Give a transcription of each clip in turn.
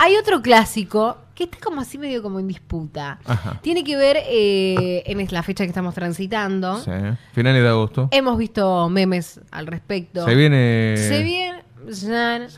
Hay otro clásico que está como así medio como en disputa. Ajá. Tiene que ver eh, en la fecha que estamos transitando. Sí. Finales de agosto. Hemos visto memes al respecto. Se viene. Se viene. Se viene,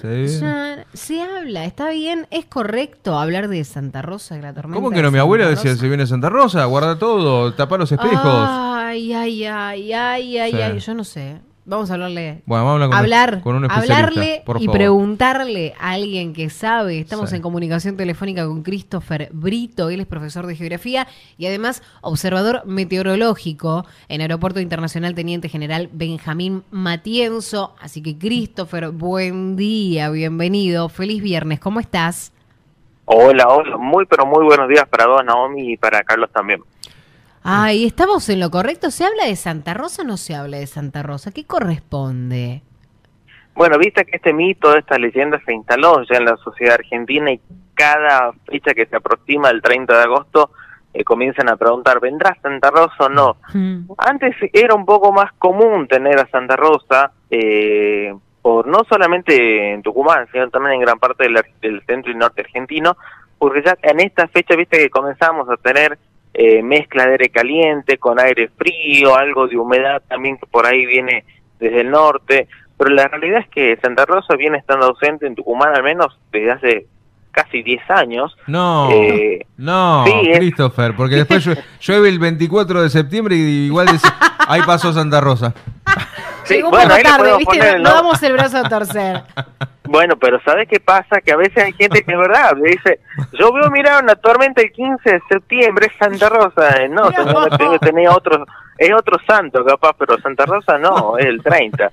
se viene. Se habla, está bien, es correcto hablar de Santa Rosa, de la tormenta. ¿Cómo que no? Mi abuela Rosa? decía, se viene Santa Rosa, guarda todo, tapa los espejos. Ay, ay, ay, ay, ay, Sí. ay. Yo no sé. Vamos a hablarle. Bueno, vamos a hablar con, hablar, con un especialista, hablarle por y favor. preguntarle a alguien que sabe. Estamos Sí. en comunicación telefónica con Christopher Brito, él es profesor de geografía y además observador meteorológico en Aeropuerto Internacional Teniente General Benjamín Matienzo. Así que Christopher, buen día, bienvenido, feliz viernes, ¿cómo estás? Hola, hola, muy pero muy buenos días para vos, Naomi, y para Carlos también. Ay, ¿estamos en lo correcto? ¿Se habla de Santa Rosa o no se habla de Santa Rosa? ¿Qué corresponde? Bueno, viste que este mito, esta leyenda se instaló ya en la sociedad argentina y cada fecha que se aproxima el 30 de agosto eh, comienzan a preguntar, ¿vendrá Santa Rosa o no? Mm. Antes era un poco más común tener a Santa Rosa, eh, por no solamente en Tucumán, sino también en gran parte del, del centro y norte argentino, porque ya en esta fecha, viste que comenzamos a tener eh, mezcla de aire caliente con aire frío, algo de humedad también que por ahí viene desde el norte, pero la realidad es que Santa Rosa viene estando ausente en Tucumán al menos desde hace casi 10 años. No, Eh, no, sí, Christopher, porque después llue- llueve el 24 de septiembre y igual dice, ahí pasó Santa Rosa. Sí, Llegó bueno, poco tarde, ¿viste? poner no damos el brazo a torcer. Bueno, pero ¿sabes qué pasa? Que a veces hay gente que es verdad, me dice, yo veo mirar una tormenta el 15 de septiembre, es Santa Rosa. Eh, No, tengo- tenía otro, es otro santo capaz, pero Santa Rosa no, es el 30.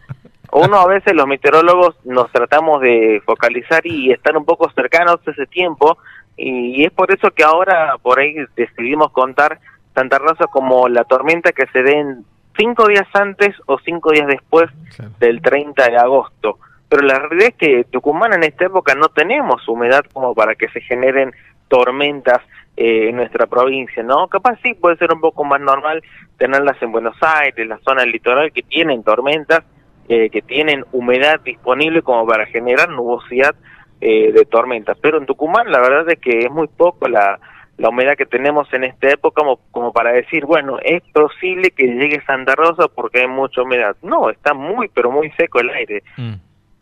Uno a veces los meteorólogos nos tratamos de focalizar y estar un poco cercanos a ese tiempo y, es por eso que ahora por ahí decidimos contar Santa Rosa como la tormenta que se den cinco días antes o cinco días después Claro. del 30 de agosto. Pero la realidad es que Tucumán en esta época no tenemos humedad como para que se generen tormentas eh, en nuestra provincia, ¿no? Capaz sí puede ser un poco más normal tenerlas en Buenos Aires, la zona del litoral que tienen tormentas, eh, que tienen humedad disponible como para generar nubosidad eh, de tormentas. Pero en Tucumán la verdad es que es muy poco la, la humedad que tenemos en esta época como, como para decir, bueno, es posible que llegue Santa Rosa porque hay mucha humedad. No, está muy, pero muy seco el aire. Mm,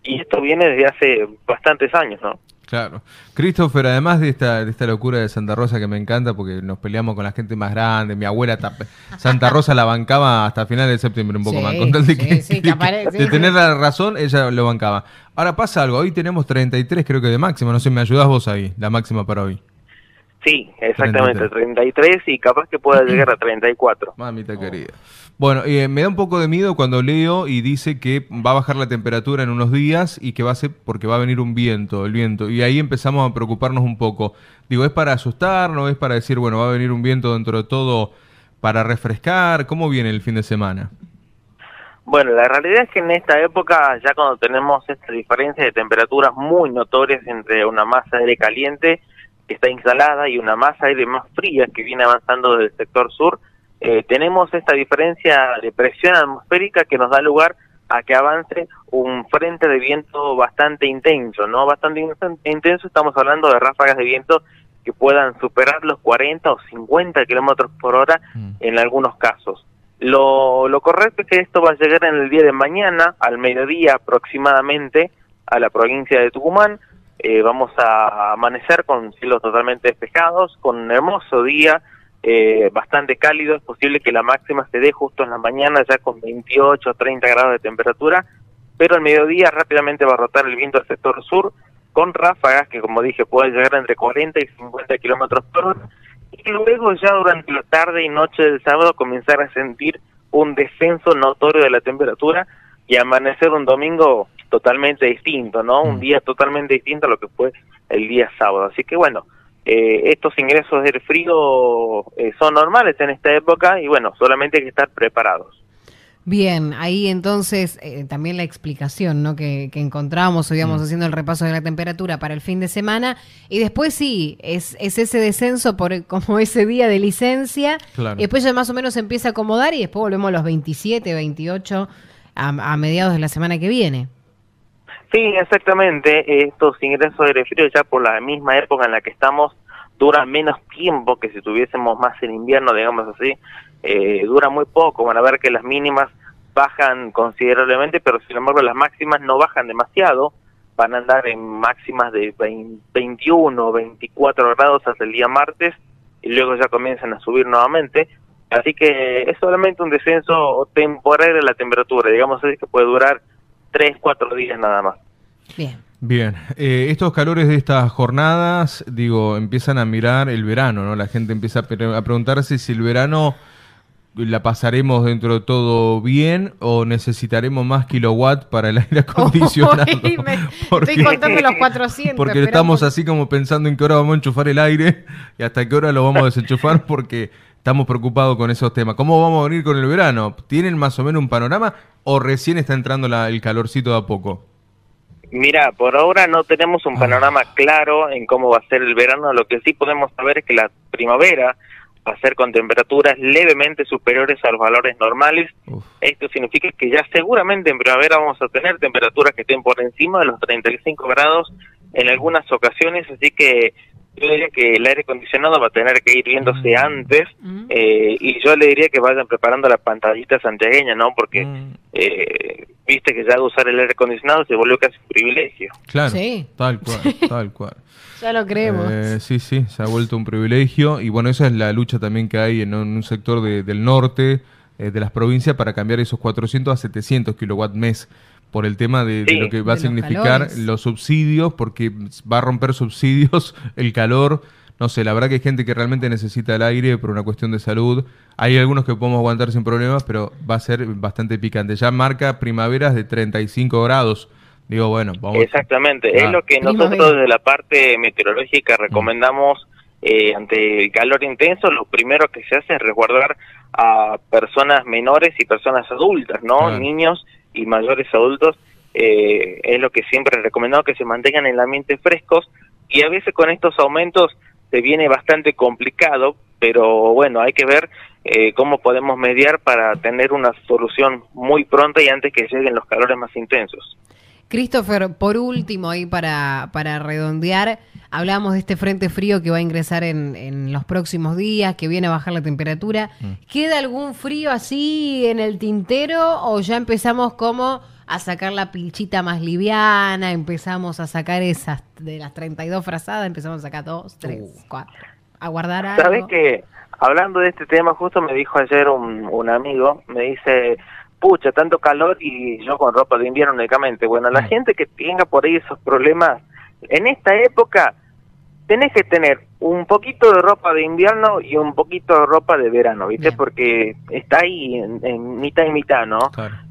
Y esto viene desde hace bastantes años, ¿no? claro. Christopher, además de esta, de esta locura de Santa Rosa que me encanta porque nos peleamos con la gente más grande, mi abuela Santa Rosa la bancaba hasta final de septiembre un poco Sí, más, con tal de, sí, que, sí, de que apare- sí, de sí. tener la razón, ella lo bancaba. Ahora pasa algo, hoy tenemos 33 creo que de máxima, no sé, me ayudás vos ahí, la máxima para hoy. Sí, exactamente, 33 y capaz que pueda llegar a 34. Mamita querida. Bueno, eh, me da un poco de miedo cuando leo y dice que va a bajar la temperatura en unos días y que va a ser porque va a venir un viento, el viento. Y ahí empezamos a preocuparnos un poco. Digo, ¿es para asustarnos? ¿Es para decir, bueno, va a venir un viento dentro de todo para refrescar? ¿Cómo viene el fin de semana? Bueno, la realidad es que en esta época, ya cuando tenemos esta diferencia de temperaturas muy notorias entre una masa de aire caliente que está instalada y una masa aire más fría que viene avanzando del sector sur, eh, tenemos esta diferencia de presión atmosférica que nos da lugar a que avance un frente de viento bastante intenso, ¿no? Bastante in- intenso, estamos hablando de ráfagas de viento que puedan superar los 40 o 50 kilómetros por hora Mm. en algunos casos. Lo, lo correcto es que esto va a llegar en el día de mañana, al mediodía aproximadamente, a la provincia de Tucumán. Eh, vamos a amanecer con cielos totalmente despejados, con un hermoso día, eh, bastante cálido. Es posible que la máxima se dé justo en la mañana, ya con 28 o 30 grados de temperatura, pero al mediodía rápidamente va a rotar el viento al sector sur, con ráfagas que, como dije, pueden llegar entre 40 y 50 kilómetros por hora y luego ya durante la tarde y noche del sábado comenzar a sentir un descenso notorio de la temperatura y amanecer un domingo totalmente distinto, ¿no? Mm. Un día totalmente distinto a lo que fue el día sábado. Así que bueno, eh, estos ingresos del frío eh, son normales en esta época y bueno, solamente hay que estar preparados. Bien, ahí entonces eh, también la explicación ¿no? que, que encontramos, hoy Mm. íbamos haciendo el repaso de la temperatura para el fin de semana, y después sí, es, es ese descenso por como ese día de licencia, Claro. y después ya más o menos se empieza a acomodar y después volvemos a los 27, 28 a, a mediados de la semana que viene. Sí, exactamente. Estos ingresos frío ya por la misma época en la que estamos duran menos tiempo que si tuviésemos más en invierno, digamos así. Eh, dura muy poco. Van a ver que las mínimas bajan considerablemente, pero sin embargo las máximas no bajan demasiado. Van a andar en máximas de 21 o 24 grados hasta el día martes y luego ya comienzan a subir nuevamente. Así que es solamente un descenso temporal de la temperatura, digamos así que puede durar 3, 4 días nada más. Bien. Bien, eh, estos calores de estas jornadas, digo, empiezan a mirar el verano, ¿no? La gente empieza a, preguntarse si el verano la pasaremos dentro de todo bien o necesitaremos más kilowatt para el aire acondicionado. estoy contando los 400. Porque estamos así como pensando en qué hora vamos a enchufar el aire y hasta qué hora lo vamos a desenchufar porque estamos preocupados con esos temas. ¿Cómo vamos a venir con el verano? ¿Tienen más o menos un panorama o recién está entrando el calorcito de a poco? Mira, por ahora no tenemos un ah. panorama claro en cómo va a ser el verano. Lo que sí podemos saber es que la primavera va a ser con temperaturas levemente superiores a los valores normales. Esto significa que ya seguramente en primavera vamos a tener temperaturas que estén por encima de los 35 grados en algunas ocasiones, así que yo diría que el aire acondicionado va a tener que ir viéndose mm. antes mm. Eh, y yo le diría que vayan preparando la pantallita santiagueña, ¿no? Porque mm. eh, viste que ya de usar el aire acondicionado se volvió casi un privilegio. Claro, tal cual, tal cual. ya lo creemos. Eh, sí, sí, se ha vuelto un privilegio y bueno, esa es la lucha también que hay en un, sector del norte de las provincias para cambiar esos 400 a 700 kilowatt mes por el tema de, lo que va a significar los, subsidios, porque va a romper subsidios el calor. No sé, la verdad que hay gente que realmente necesita el aire por una cuestión de salud. Hay algunos que podemos aguantar sin problemas, pero va a ser bastante picante. Ya marca primaveras de 35 grados. Digo, bueno, vamos. Exactamente, es lo que nosotros desde la parte meteorológica mm. recomendamos eh, ante el calor intenso. Lo primero que se hace es resguardar a personas menores y personas adultas, ¿no? Niños y mayores adultos, eh, es lo que siempre he recomendado, que se mantengan en el ambiente frescos y a veces con estos aumentos se viene bastante complicado, pero bueno, hay que ver eh, cómo podemos mediar para tener una solución muy pronta y antes que lleguen los calores más intensos. Christopher, por último, ahí para, para redondear, hablábamos de este frente frío que va a ingresar en, en los próximos días, que viene a bajar la temperatura. Mm. ¿Queda algún frío así en el tintero o ya empezamos como a sacar la pilchita más liviana, empezamos a sacar esas de las 32 frazadas, empezamos a sacar dos, tres, uh. cuatro, a guardar algo? ¿Sabes que Hablando de este tema, justo me dijo ayer un, un amigo, me dice pucha, tanto calor y yo con ropa de invierno únicamente. Bueno, la mm. gente que tenga por ahí esos problemas, en esta época tenés que tener un poquito de ropa de invierno y un poquito de ropa de verano, ¿viste? Porque está ahí en, mitad y mitad, ¿no?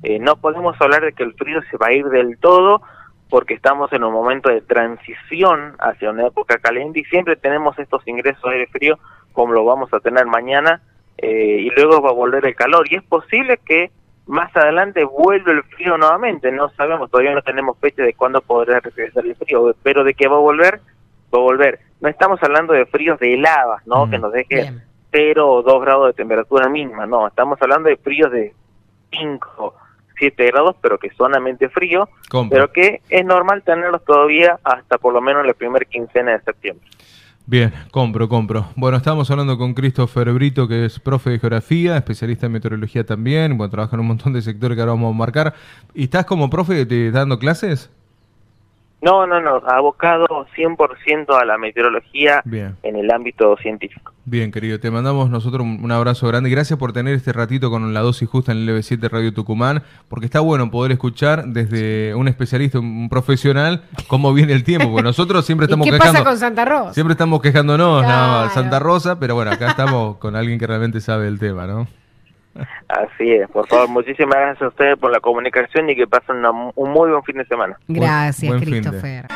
Eh, no podemos hablar de que el frío se va a ir del todo porque estamos en un momento de transición hacia una época caliente y siempre tenemos estos ingresos de aire frío como lo vamos a tener mañana eh, y luego va a volver el calor y es posible que más adelante vuelve el frío nuevamente, no sabemos, todavía no tenemos fecha de cuándo podrá regresar el frío, pero de que va a volver, va a volver. No estamos hablando de fríos de heladas, ¿no? Mm, que nos deje 0 o 2 grados de temperatura mínima, no, estamos hablando de fríos de 5, 7 grados, pero que solamente frío, pero que es normal tenerlos todavía hasta por lo menos la primera quincena de septiembre. Bien, compro, compro. Bueno, estamos hablando con Christopher Brito, que es profe de geografía, especialista en meteorología también, bueno, trabaja en un montón de sectores que ahora vamos a marcar. ¿Y estás como profe dando clases? No, no, no, abocado 100% a la meteorología en el ámbito científico. Bien, querido, te mandamos nosotros un abrazo grande. Gracias por tener este ratito con la dosis justa en el LB7 Radio Tucumán, porque está bueno poder escuchar desde un especialista, un profesional, cómo viene el tiempo. Porque nosotros siempre estamos ¿Y qué pasa con Santa Rosa? Siempre estamos quejándonos, no, Santa Rosa, pero bueno, acá estamos con alguien que realmente sabe el tema, ¿no? Así es, por favor, muchísimas gracias a ustedes por la comunicación y que pasen un muy buen fin de semana. Gracias, Christopher.